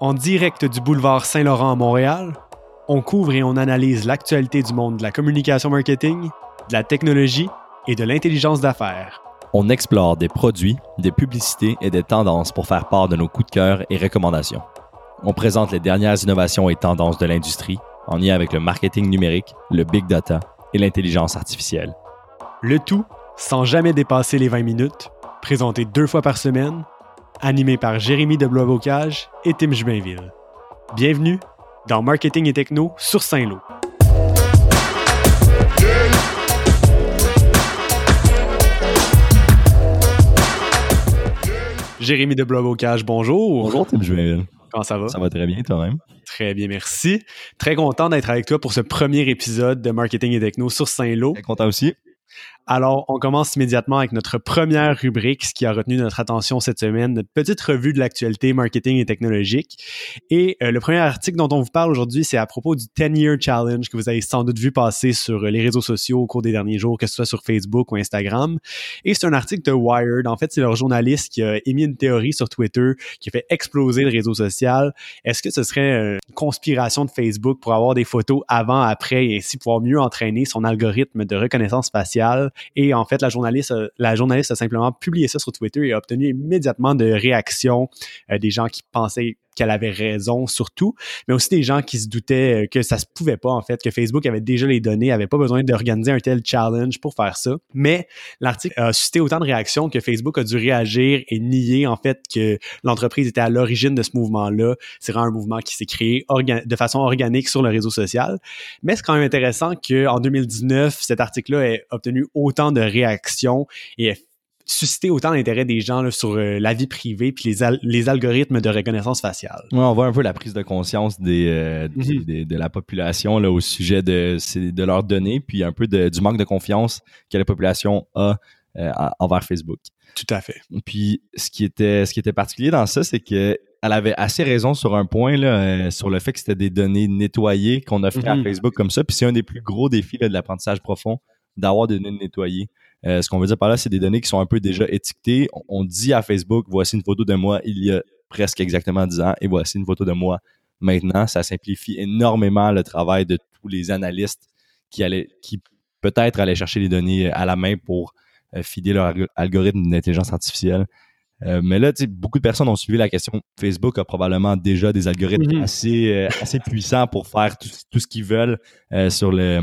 En direct du boulevard Saint-Laurent à Montréal, on couvre et on analyse l'actualité du monde de la communication marketing, de la technologie et de l'intelligence d'affaires. On explore des produits, des publicités et des tendances pour faire part de nos coups de cœur et recommandations. On présente les dernières innovations et tendances de l'industrie en lien avec le marketing numérique, le big data et l'intelligence artificielle. Le tout sans jamais dépasser les 20 minutes, présenté deux fois par semaine, animé par Jérémy de Blois-Bocage et Tim Jubainville. Bienvenue dans Marketing et Techno sur Saint-Lô. Jérémy de Blois-Bocage, bonjour. Bonjour Tim Jubainville. Comment ça va? Ça va très bien toi-même? Très bien, merci. Très content d'être avec toi pour ce premier épisode de Marketing et Techno sur Saint-Lô. Très content aussi. Alors, on commence immédiatement avec notre première rubrique, ce qui a retenu notre attention cette semaine, notre petite revue de l'actualité marketing et technologique. Et euh, le premier article dont on vous parle aujourd'hui, c'est à propos du 10-Year Challenge que vous avez sans doute vu passer sur les réseaux sociaux au cours des derniers jours, que ce soit sur Facebook ou Instagram. Et c'est un article de Wired. En fait, c'est leur journaliste qui a émis une théorie sur Twitter qui a fait exploser le réseau social. Est-ce que ce serait une conspiration de Facebook pour avoir des photos avant, après et ainsi pouvoir mieux entraîner son algorithme de reconnaissance faciale? Et en fait, la journaliste, a, la journaliste a simplement publié ça sur Twitter et a obtenu immédiatement de réactions euh, des gens qui pensaient qu'elle avait raison surtout, mais aussi des gens qui se doutaient euh, que ça se pouvait pas en fait, que Facebook avait déjà les données, avait pas besoin d'organiser un tel challenge pour faire ça. Mais l'article a suscité autant de réactions que Facebook a dû réagir et nier en fait que l'entreprise était à l'origine de ce mouvement-là. C'est vraiment un mouvement qui s'est créé de façon organique sur le réseau social. Mais c'est quand même intéressant qu'en 2019, cet article-là ait obtenu autant de réactions et ait susciter autant d'intérêt des gens là, sur euh, la vie privée puis les, al- les algorithmes de reconnaissance faciale. Ouais, on voit un peu la prise de conscience des, euh, des- Mhm. des- de la population là, au sujet de, de leurs données, puis un peu de- du manque de confiance que la population a euh, en- envers Facebook. Tout à fait. Puis ce qui était, ce qui était particulier dans ça, c'est que elle avait assez raison sur un point là, euh, sur le fait que c'était des données nettoyées qu'on offrait Mhm. à Facebook comme ça. Puis c'est un des plus gros défis là, de l'apprentissage profond d'avoir des données nettoyées. Euh, ce qu'on veut dire par là, c'est des données qui sont un peu déjà étiquetées. On, dit à Facebook, voici une photo de moi il y a presque exactement 10 ans et voici une photo de moi maintenant. Ça simplifie énormément le travail de tous les analystes qui allaient, qui peut-être allaient chercher les données à la main pour euh, fider leur alg- algorithme d'intelligence artificielle. Euh, mais là, beaucoup de personnes ont suivi la question. Facebook a probablement déjà des algorithmes Mhm. assez, euh, assez puissants pour faire tout, tout ce qu'ils veulent euh, sur, le,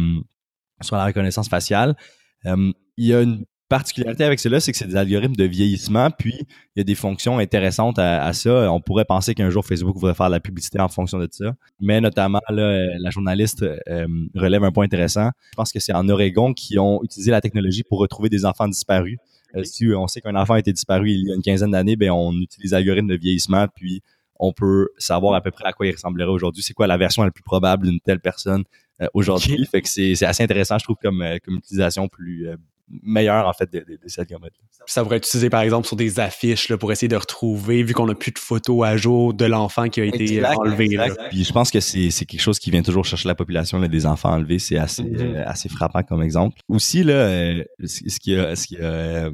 sur la reconnaissance faciale. Euh, il y a une particularité avec cela, c'est que c'est des algorithmes de vieillissement, puis il y a des fonctions intéressantes à, à ça. On pourrait penser qu'un jour Facebook voudrait faire de la publicité en fonction de ça, mais notamment là, euh, la journaliste euh, relève un point intéressant. Je pense que c'est en Oregon qui ont utilisé la technologie pour retrouver des enfants disparus. Euh, si on sait qu'un enfant a été disparu il y a une quinzaine d'années, ben on utilise l'algorithme de vieillissement, puis on peut savoir à peu près à quoi il ressemblerait aujourd'hui. C'est quoi la version la plus probable d'une telle personne euh, aujourd'hui? Fait que c'est assez intéressant, je trouve, comme, euh, comme utilisation plus euh, meilleure en fait de, de, de ces algorithmes. Ça pourrait être utilisé par exemple sur des affiches là, pour essayer de retrouver, vu qu'on n'a plus de photos à jour de l'enfant qui a été Exact, enlevé. là. Puis je pense que c'est quelque chose qui vient toujours chercher la population là, des enfants enlevés. C'est assez Mhm. euh, assez frappant comme exemple. Aussi là, ce qui a ce qui a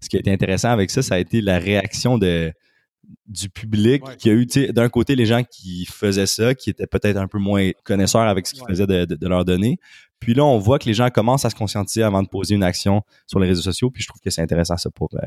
ce qui a été intéressant avec ça, ça a été la réaction de du public Ouais. qui a eu tu sais, d'un côté les gens qui faisaient ça, qui étaient peut-être un peu moins connaisseurs avec ce qu'ils Ouais. faisaient de, de, de leurs données. Puis là, on voit que les gens commencent à se conscientiser avant de poser une action sur les réseaux sociaux. Puis je trouve que c'est intéressant ça pour euh,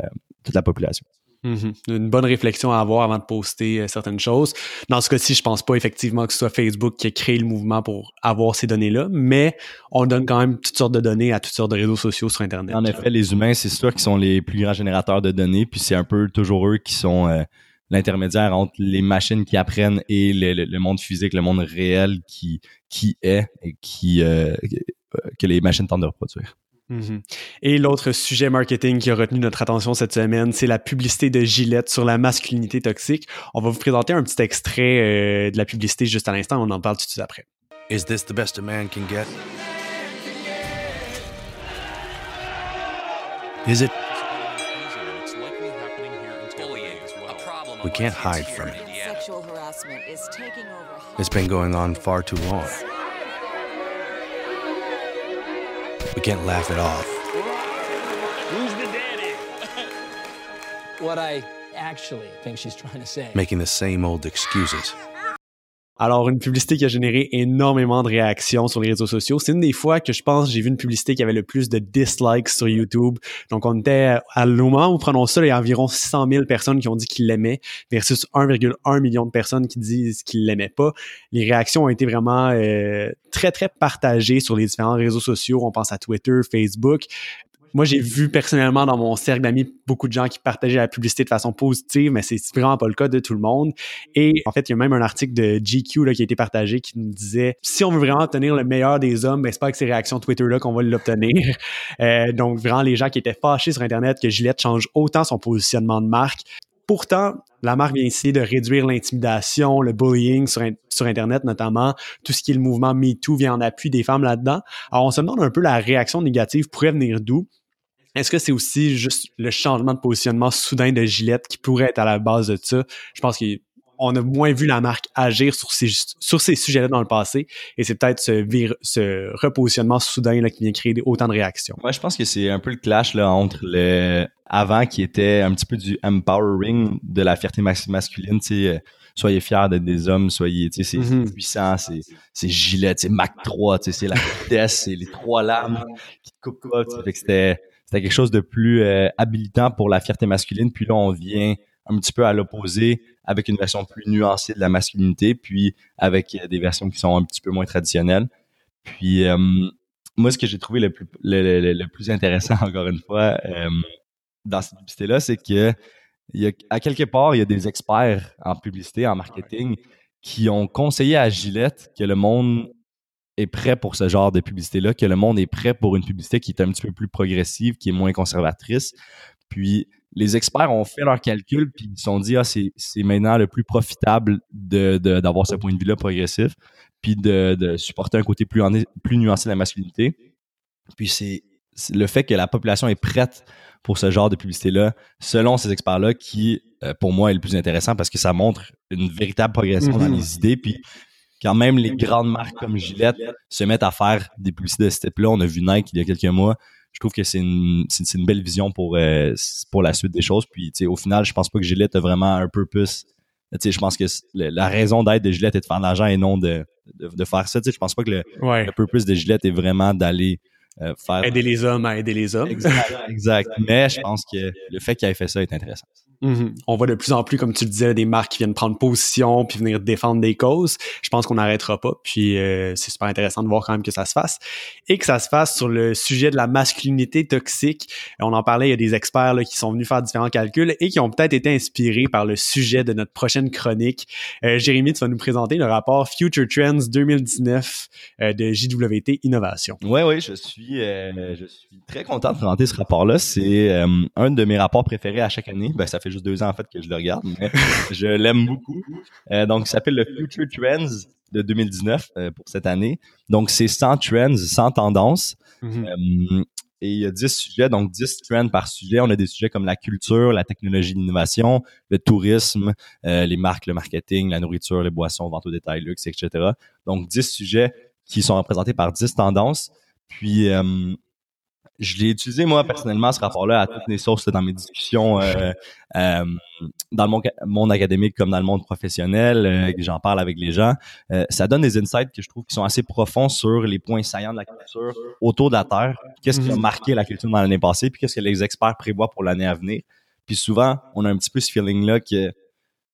toute la population. Mhm. Une bonne réflexion à avoir avant de poster euh, certaines choses. Dans ce cas-ci, je pense pas effectivement que ce soit Facebook qui a créé le mouvement pour avoir ces données-là, mais on donne quand même toutes sortes de données à toutes sortes de réseaux sociaux sur Internet. En effet, les humains, c'est sûr qu'ils sont les plus grands générateurs de données, puis c'est un peu toujours eux qui sont euh, l'intermédiaire entre les machines qui apprennent et le, le- le monde physique, le monde réel qui qui est et qui euh, que les machines tentent de reproduire. Mhm. Et l'autre sujet marketing qui a retenu notre attention cette semaine, c'est la publicité de Gillette sur la masculinité toxique. On va vous présenter un petit extrait euh, de la publicité juste à l'instant, on en parle tout de suite après. Is this the best a man can get? Is it? We can't hide from it. Sexual harassment is taking over. It's been going on far too long. We can't laugh it off. Who's the daddy? what I actually think she's trying to say. making the same old excuses. Alors, une publicité qui a généré énormément de réactions sur les réseaux sociaux. C'est une des fois que je pense j'ai vu une publicité qui avait le plus de dislikes sur YouTube. Donc, on était à le moment où prenons ça, il y a environ 600 000 personnes qui ont dit qu'ils l'aimaient versus 1,1 million de personnes qui disent qu'ils l'aimaient pas. Les réactions ont été vraiment euh, très, très partagées sur les différents réseaux sociaux. On pense à Twitter, Facebook moi, j'ai vu personnellement dans mon cercle d'amis beaucoup de gens qui partageaient la publicité de façon positive, mais c'est vraiment pas le cas de tout le monde. Et en fait, il y a même un article de GQ là, qui a été partagé qui nous disait si on veut vraiment obtenir le meilleur des hommes, ben, c'est pas avec ces réactions Twitter-là qu'on va l'obtenir. Euh, donc, vraiment, les gens qui étaient fâchés sur Internet que Gillette change autant son positionnement de marque. Pourtant, la marque vient essayer de réduire l'intimidation, le bullying sur, sur, Internet notamment. Tout ce qui est le mouvement MeToo vient en appui des femmes là-dedans. Alors, on se demande un peu la réaction négative pourrait venir d'où. Est-ce que c'est aussi juste le changement de positionnement soudain de Gillette qui pourrait être à la base de ça? Je pense qu'on a moins vu la marque agir sur ces, sur ces sujets-là dans le passé et c'est peut-être ce, ce repositionnement soudain là, qui vient créer autant de réactions. Moi, je pense que c'est un peu le clash là, entre le avant qui était un petit peu du empowering de la fierté masculine, tu sais, euh, soyez fiers d'être des hommes, soyez, tu sais, c'est mm-hmm. puissant, c'est, c'est Gillette, c'est Mac 3, tu sais, c'est la vitesse, c'est les trois lames qui te coupent pas, tu sais, c'était c'était quelque chose de plus euh, habilitant pour la fierté masculine. Puis là, on vient un petit peu à l'opposé avec une version plus nuancée de la masculinité, puis avec euh, des versions qui sont un petit peu moins traditionnelles. Puis euh, moi, ce que j'ai trouvé le plus, le, plus intéressant, encore une fois, dans cette publicité-là, c'est que il y a, à quelque part, il y a des experts en publicité, en marketing, qui ont conseillé à Gillette que le monde est prêt pour ce genre de publicité-là, que le monde est prêt pour une publicité qui est un petit peu plus progressive, qui est moins conservatrice. Puis les experts ont fait leurs calculs, puis ils se sont dit, ah, c'est, maintenant le plus profitable de, d'avoir ce point de vue-là progressif, puis de, de supporter un côté plus, plus nuancé de la masculinité. Puis c'est, le fait que la population est prête pour ce genre de publicité-là, selon ces experts-là, qui, euh, pour moi, est le plus intéressant parce que ça montre une véritable progression dans mm-hmm. les idées, puis quand même les grandes marques comme Gillette se mettent à faire des publicités de ce type-là, on a vu Nike il y a quelques mois. Je trouve que c'est une, c'est, une belle vision pour, euh, pour la suite des choses. Puis, au final, je pense pas que Gillette a vraiment un purpose. je pense que la raison d'être de Gillette est de faire de l'argent et non de, de, faire ça. Je pense pas que le, le purpose de Gillette est vraiment d'aller euh, faire... Aider les hommes à aider les hommes. Exact. exact. Mais je pense que le fait qu'il ait fait ça est intéressant. Mhm. On voit de plus en plus, comme tu le disais, des marques qui viennent prendre position puis venir défendre des causes. Je pense qu'on n'arrêtera pas. Puis euh, c'est super intéressant de voir quand même que ça se fasse et que ça se fasse sur le sujet de la masculinité toxique. On en parlait, il y a des experts là, qui sont venus faire différents calculs et qui ont peut-être été inspirés par le sujet de notre prochaine chronique. Euh, Jérémy, tu vas nous présenter le rapport Future Trends 2019 euh, de JWT Innovation. Oui, oui, je suis, je suis très content de présenter ce rapport-là. C'est un de mes rapports préférés à chaque année. Ben, ça fait juste deux ans en fait que je le regarde, mais je l'aime beaucoup. Euh, donc, il s'appelle le Future Trends de 2019 euh, pour cette année. Donc, c'est 100 trends, 100 tendances. Mm-hmm. Euh, et il y a 10 sujets, donc 10 trends par sujet. On a des sujets comme la culture, la technologie, l'innovation, le tourisme, les marques, le marketing, la nourriture, les boissons, vente au détail, luxe, etc. Donc 10 sujets qui sont représentés par 10 tendances. Puis je l'ai utilisé moi personnellement ce rapport-là à toutes les sources dans mes discussions euh, euh, dans le monde, académique comme dans le monde professionnel, euh, j'en parle avec les gens. ça donne des insights que je trouve qui sont assez profonds sur les points saillants de la culture autour de la Terre. Qu'est-ce qui a mhm. marqué la culture dans l'année passée, puis qu'est-ce que les experts prévoient pour l'année à venir. Puis souvent, on a un petit peu ce feeling-là que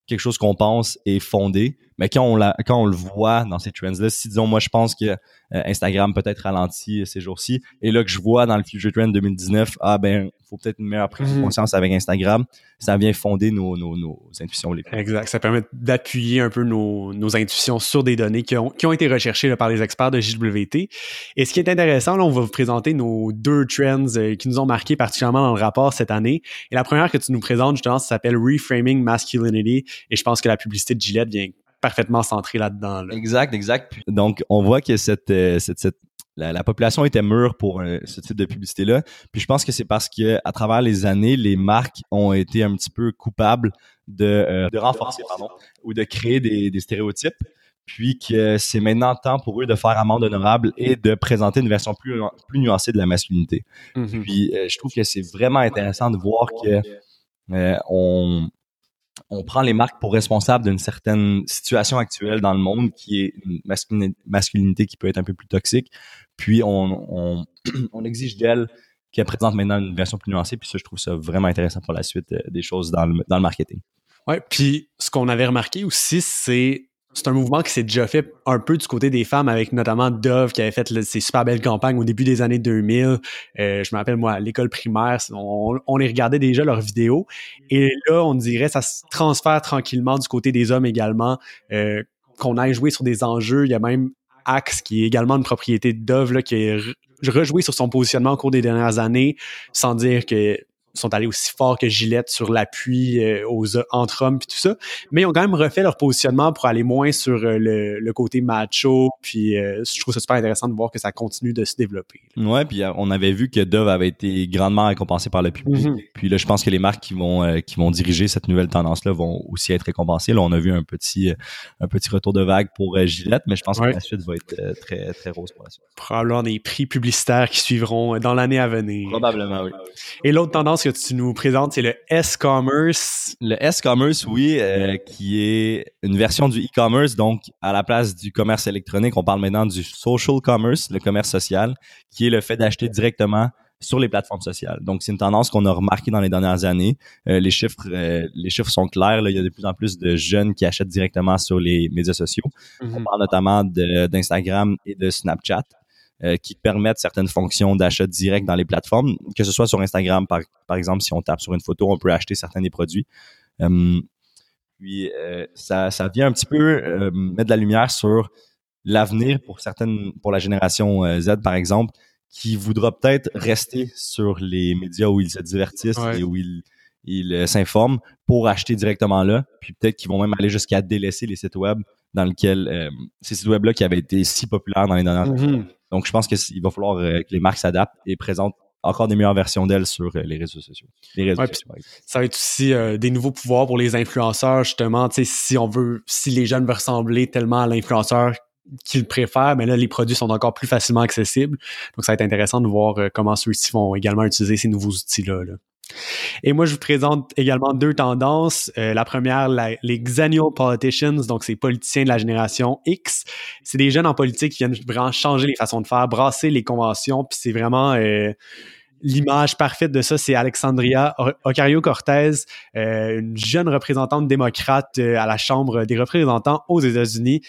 quelque chose qu'on pense est fondé, mais quand on, la, quand on le voit dans ces trends-là, si disons, moi je pense que euh, Instagram peut-être ralenti ces jours-ci, et là que je vois dans le Future Trend 2019, ah ben, faut peut-être une meilleure prise de mhm. conscience avec Instagram, ça vient fonder nos, nos, nos intuitions. Les exact, ça permet d'appuyer un peu nos, nos, intuitions sur des données qui ont, qui ont été recherchées par les experts de JWT. Et ce qui est intéressant, là, on va vous présenter nos deux trends euh, qui nous ont marqué particulièrement dans le rapport cette année. Et la première que tu nous présentes, justement, ça s'appelle Reframing Masculinity, et je pense que la publicité de Gillette vient parfaitement centré là-dedans. Exact, exact. Donc, on voit que cette, euh, cette, cette la, population était mûre pour euh, ce type de publicité-là. Puis je pense que c'est parce que à travers les années, les marques ont été un petit peu coupables de, euh, de renforcer, pardon, ou de créer des, des stéréotypes. Puis que c'est maintenant temps pour eux de faire amende honorable et de présenter une version plus, plus nuancée de la masculinité. Mm-hmm. Puis je trouve que c'est vraiment intéressant de voir que on, on prend les marques pour responsables d'une certaine situation actuelle dans le monde qui est une masculini- masculinité qui peut être un peu plus toxique. Puis on, exige d'elle qu'elle présente maintenant une version plus nuancée. Puis ça, je trouve ça vraiment intéressant pour la suite euh, des choses dans le, dans le marketing. Ouais, puis ce qu'on avait remarqué aussi, c'est c'est un mouvement qui s'est déjà fait un peu du côté des femmes, avec notamment Dove qui avait fait ses super belles campagnes au début des années 2000. Euh, je me rappelle, moi, à l'école primaire, on, les regardait déjà leurs vidéos. Et là, on dirait, ça se transfère tranquillement du côté des hommes également, euh, qu'on aille jouer sur des enjeux. Il y a même Axe, qui est également une propriété de Dove, là, qui re- rejoué sur son positionnement au cours des dernières années, sans dire que sont allés aussi fort que Gillette sur l'appui euh, aux entre hommes puis tout ça, mais ils ont quand même refait leur positionnement pour aller moins sur euh, le, le côté macho. Puis euh, je trouve ça super intéressant de voir que ça continue de se développer. Ouais, puis on avait vu que Dove avait été grandement récompensé par le public. Mhm. Puis là, je pense que les marques qui vont qui vont diriger cette nouvelle tendance-là vont aussi être récompensées. Là, on a vu un petit un petit retour de vague pour Gillette, mais je pense Ouais. que la suite va être très très rose pour la suite. Probablement des prix publicitaires qui suivront dans l'année à venir. Probablement, oui. Et l'autre tendance que tu nous présentes, c'est le S-commerce. Le S-commerce, oui, euh, qui est une version du e-commerce. Donc, à la place du commerce électronique, on parle maintenant du social commerce, le commerce social, qui est le fait d'acheter directement sur les plateformes sociales. Donc, c'est une tendance qu'on a remarqué dans les dernières années. Euh, les chiffres, euh, les chiffres sont clairs. Là. Il y a de plus en plus de jeunes qui achètent directement sur les médias sociaux. On parle notamment d'Instagram et de Snapchat euh, qui permettent certaines fonctions d'achat direct dans les plateformes, que ce soit sur Instagram, par, par exemple, si on tape sur une photo, on peut acheter certains des produits. Euh, puis euh, ça, ça vient un petit peu mettre de la lumière sur l'avenir pour certaines, pour la génération Z, par exemple, qui voudra peut-être rester sur les médias où ils se divertissent Ouais. et où ils, ils euh, s'informent pour acheter directement là. Puis peut-être qu'ils vont même aller jusqu'à délaisser les sites web dans lesquels euh, ces sites web là qui avaient été si populaires dans les dernières années. Mhm. Donc je pense que c- il va falloir euh, que les marques s'adaptent et présentent encore des meilleures versions d'elles sur les réseaux sociaux. Les réseaux Ouais, sociaux, par exemple. Ça va être aussi euh, des nouveaux pouvoirs pour les influenceurs, justement. Si on veut, si les jeunes veulent ressembler tellement à l'influenceur qu'ils préfèrent, mais là, les produits sont encore plus facilement accessibles. Donc, ça va être intéressant de voir comment ceux-ci vont également utiliser ces nouveaux outils-là. là. Et moi, je vous présente également deux tendances. Euh, la première, les Xennial Politicians, donc ces politiciens de la génération X. C'est des jeunes en politique qui viennent vraiment changer les façons de faire, brasser les conventions, puis c'est vraiment... euh, L'image parfaite de ça, c'est Alexandria Ocasio-Cortez, euh, une jeune représentante démocrate à la Chambre des représentants aux États-Unis.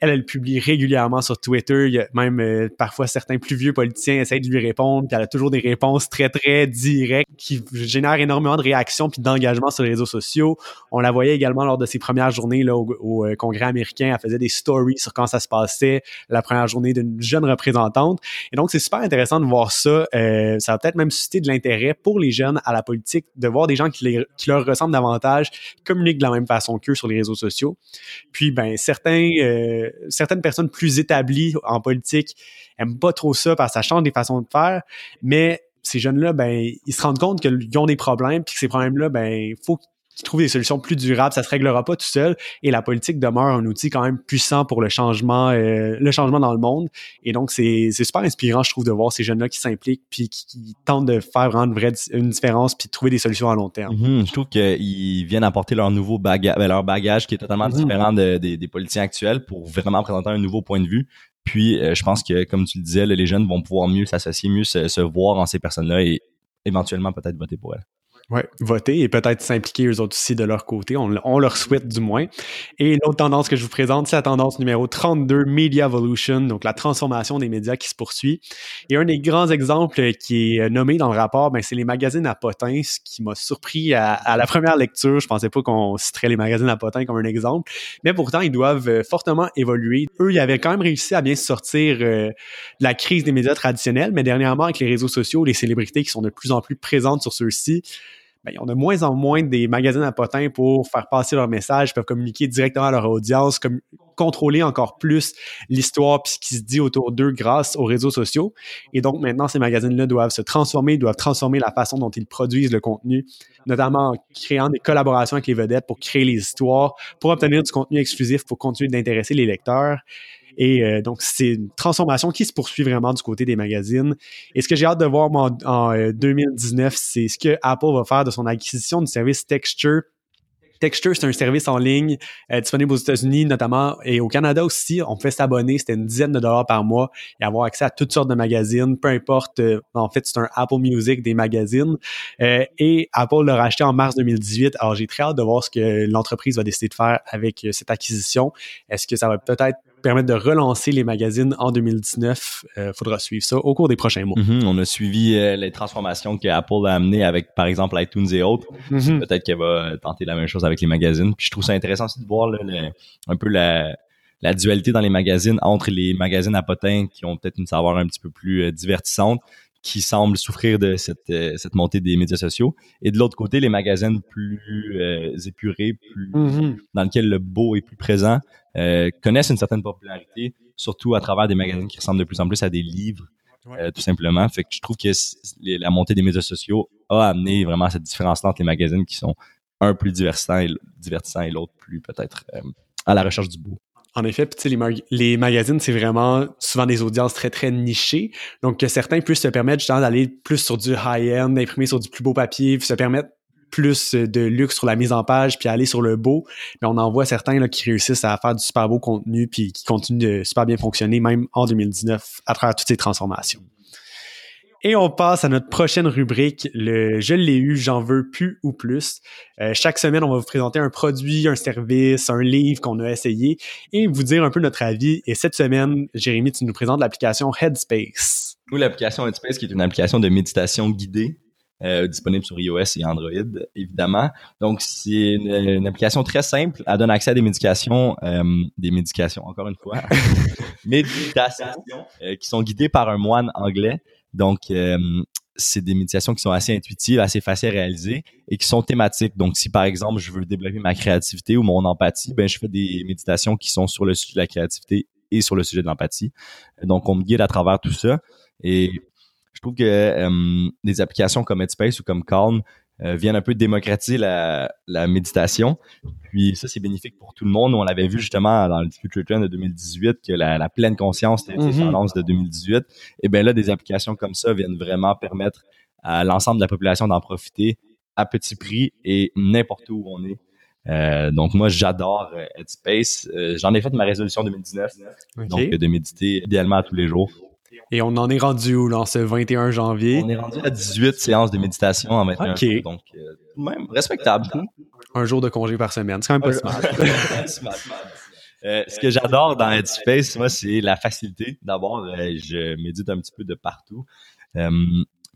Elle, elle publie régulièrement sur Twitter. Il y a même euh, parfois certains plus vieux politiciens essayent de lui répondre. Puis elle a toujours des réponses très, très directes qui génèrent énormément de réactions puis d'engagement sur les réseaux sociaux. On la voyait également lors de ses premières journées là, au, euh, Congrès américain. Elle faisait des stories sur quand ça se passait, la première journée d'une jeune représentante. Et donc, c'est super intéressant de voir ça. Euh, ça va peut-être même susciter de l'intérêt pour les jeunes à la politique, de voir des gens qui, leur ressemblent davantage, communiquent de la même façon qu'eux sur les réseaux sociaux. Puis, ben, certains, certaines personnes plus établies en politique aiment pas trop ça parce que ça change des façons de faire, mais ces jeunes-là, ben, ils se rendent compte qu'ils ont des problèmes, puis que ces problèmes-là, ben, faut qu'ils trouvent des solutions plus durables. Ça se réglera pas tout seul, et la politique demeure un outil quand même puissant pour le changement, euh, le changement dans le monde. Et donc, c'est super inspirant, je trouve, de voir ces jeunes-là qui s'impliquent, puis qui, qui tentent de faire vraiment une vraie une différence, puis de trouver des solutions à long terme. Mhm, je trouve qu'ils viennent apporter leur nouveau bagage, leur bagage qui est totalement Mhm. différent de- des, des politiciens actuels pour vraiment présenter un nouveau point de vue. Puis, euh, je pense que, comme tu le disais, là, les jeunes vont pouvoir mieux s'associer, mieux se, se voir en ces personnes-là et éventuellement peut-être voter pour elles. Ouais, voter et peut-être s'impliquer eux autres aussi de leur côté. On, leur souhaite du moins. Et l'autre tendance que je vous présente, c'est la tendance numéro 32, Media Evolution, donc la transformation des médias qui se poursuit. Et un des grands exemples qui est euh, nommé dans le rapport, ben, c'est les magazines à potins, ce qui m'a surpris à, la première lecture. Je pensais pas qu'on citerait les magazines à potins comme un exemple. Mais pourtant, ils doivent euh, fortement évoluer. Eux, ils avaient quand même réussi à bien sortir euh, la crise des médias traditionnels, mais dernièrement, avec les réseaux sociaux, les célébrités qui sont de plus en plus présentes sur ceux-ci, ben, ont de moins en moins des magazines à potins pour faire passer leur message, peuvent communiquer directement à leur audience, comme, contrôler encore plus l'histoire puis ce qui se dit autour d'eux grâce aux réseaux sociaux. Et donc maintenant, ces magazines-là doivent se transformer, doivent transformer la façon dont ils produisent le contenu, notamment en créant des collaborations avec les vedettes pour créer les histoires, pour obtenir du contenu exclusif, pour continuer d'intéresser les lecteurs. Et euh, donc, c'est une transformation qui se poursuit vraiment du côté des magazines. Et ce que j'ai hâte de voir en, en, euh, 2019, c'est ce que Apple va faire de son acquisition du service Texture Texture, c'est un service en ligne euh, disponible aux États-Unis notamment et au Canada aussi. On peut s'abonner, c'était une dizaine de dollars par mois et avoir accès à toutes sortes de magazines, peu importe. euh, en fait, c'est un Apple Music des magazines. Euh, et Apple l'a racheté en mars 2018. Alors, j'ai très hâte de voir ce que l'entreprise va décider de faire avec euh, cette acquisition. Est-ce que ça va peut-être permettre de relancer les magazines en 2019? Euh, faudra suivre ça au cours des prochains mois. Mhm, on a suivi euh, les transformations que Apple a amenées avec, par exemple, iTunes et autres. Mhm. Peut-être qu'elle va tenter la même chose avec les magazines. Puis je trouve ça intéressant aussi de voir là, le- un peu la, la dualité dans les magazines entre les magazines à potins qui ont peut-être une saveur un petit peu plus euh, divertissante, qui semblent souffrir de cette, euh, cette montée des médias sociaux. Et de l'autre côté, les magazines plus euh, épurés, plus Mhm. dans lesquels le beau est plus présent, euh, connaissent une certaine popularité, surtout à travers des magazines qui ressemblent de plus en plus à des livres, Ouais. euh, tout simplement. Fait que je trouve que les- la montée des médias sociaux a amené vraiment cette différence-là entre les magazines qui sont un plus divertissant et, l- divertissant et l'autre plus peut-être euh, à la recherche du beau. En effet, puis les, mag- les magazines, c'est vraiment souvent des audiences très, très nichées. Donc, que certains puissent se permettre justement d'aller plus sur du high-end, d'imprimer sur du plus beau papier, se permettre plus de luxe sur la mise en page, puis aller sur le beau. Mais on en voit certains qui réussissent à faire du super beau contenu, puis qui continuent de super bien fonctionner, même en 2019, à travers toutes ces transformations. Et on passe à notre prochaine rubrique, le Je l'ai eu, j'en veux plus ou plus. Euh, chaque semaine, on va vous présenter un produit, un service, un livre qu'on a essayé et vous dire un peu notre avis. Et cette semaine, Jérémy, tu nous présentes l'application Headspace. Ou l'application Headspace, qui est une application de méditation guidée, euh, disponible sur iOS et Android, évidemment. Donc, c'est une, une application très simple. Elle donne accès à des médications, euh, des médications, encore une fois, méditations, euh, qui sont guidées par un moine anglais. Donc, euh, c'est des méditations qui sont assez intuitives, assez faciles à réaliser et qui sont thématiques. Donc, si par exemple, je veux développer ma créativité ou mon empathie, ben, je fais des méditations qui sont sur le sujet de la créativité et sur le sujet de l'empathie. Donc, on me guide à travers tout ça. Et je trouve que euh, des applications comme Headspace ou comme Calm euh, viennent un peu démocratiser la, la méditation. Puis ça, c'est bénéfique pour tout le monde. On l'avait vu justement dans le Future Trend de 2018 que la, la pleine conscience était Mhm. mm tendance de 2018. Et bien là, des applications comme ça viennent vraiment permettre à l'ensemble de la population d'en profiter à petit prix et n'importe où on est. Euh, donc moi, j'adore Headspace. Euh, J'en ai fait ma résolution 2019, OK. donc de méditer idéalement tous les jours. Et on en est rendu où, là, en ce 21 janvier? On est rendu à 18 séances de méditation en 21 Ok. jours, donc euh, tout de même respectable. Un jour de congé par semaine. C'est quand même pas smart. Smart. Euh, ce que j'adore dans Headspace, moi, c'est la facilité. D'abord, euh, je médite un petit peu de partout. Euh,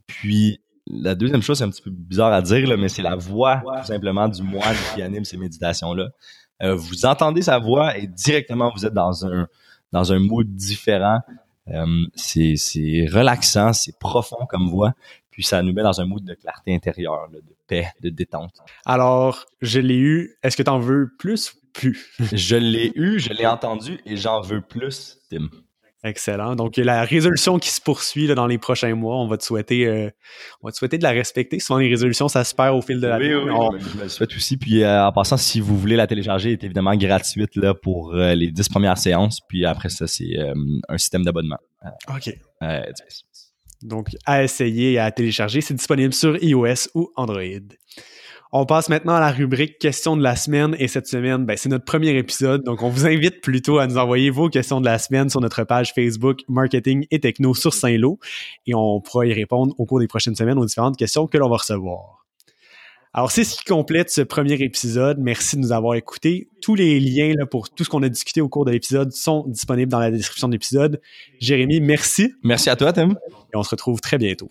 puis, la deuxième chose, c'est un petit peu bizarre à dire, là, mais c'est la voix, tout simplement, du moine qui anime ces méditations-là. Vous entendez sa voix et directement, vous êtes dans un, dans un mood différent. Euh, c'est relaxant, c'est profond comme voix, puis ça nous met dans un mood de clarté intérieure, là, de paix, de détente. Alors, je l'ai eu. Est-ce que t'en veux plus ou plus? Je l'ai eu, je l'ai entendu et j'en veux plus, Tim. Excellent. Donc, la résolution qui se poursuit là, dans les prochains mois, on va te souhaiter, euh, on va te souhaiter de la respecter. Souvent, les résolutions, ça se perd au fil de la Oui, oui, oui, On- je me le souhaite aussi. Puis euh, en passant, si vous voulez la télécharger, elle est évidemment gratuite là, pour euh, les 10 premières séances. Puis après ça, c'est euh, un système d'abonnement. OK. Euh, Donc, à essayer et à télécharger. C'est disponible sur iOS ou Android. On passe maintenant à la rubrique questions de la semaine et cette semaine, ben, c'est notre premier épisode. Donc, on vous invite plutôt à nous envoyer vos questions de la semaine sur notre page Facebook Marketing et Techno sur Saint-Lô et on pourra y répondre au cours des prochaines semaines aux différentes questions que l'on va recevoir. Alors, c'est ce qui complète ce premier épisode. Merci de nous avoir écoutés. Tous les liens là, pour tout ce qu'on a discuté au cours de l'épisode sont disponibles dans la description de l'épisode. Jérémy, merci Merci à toi, Tim. et on se retrouve très bientôt.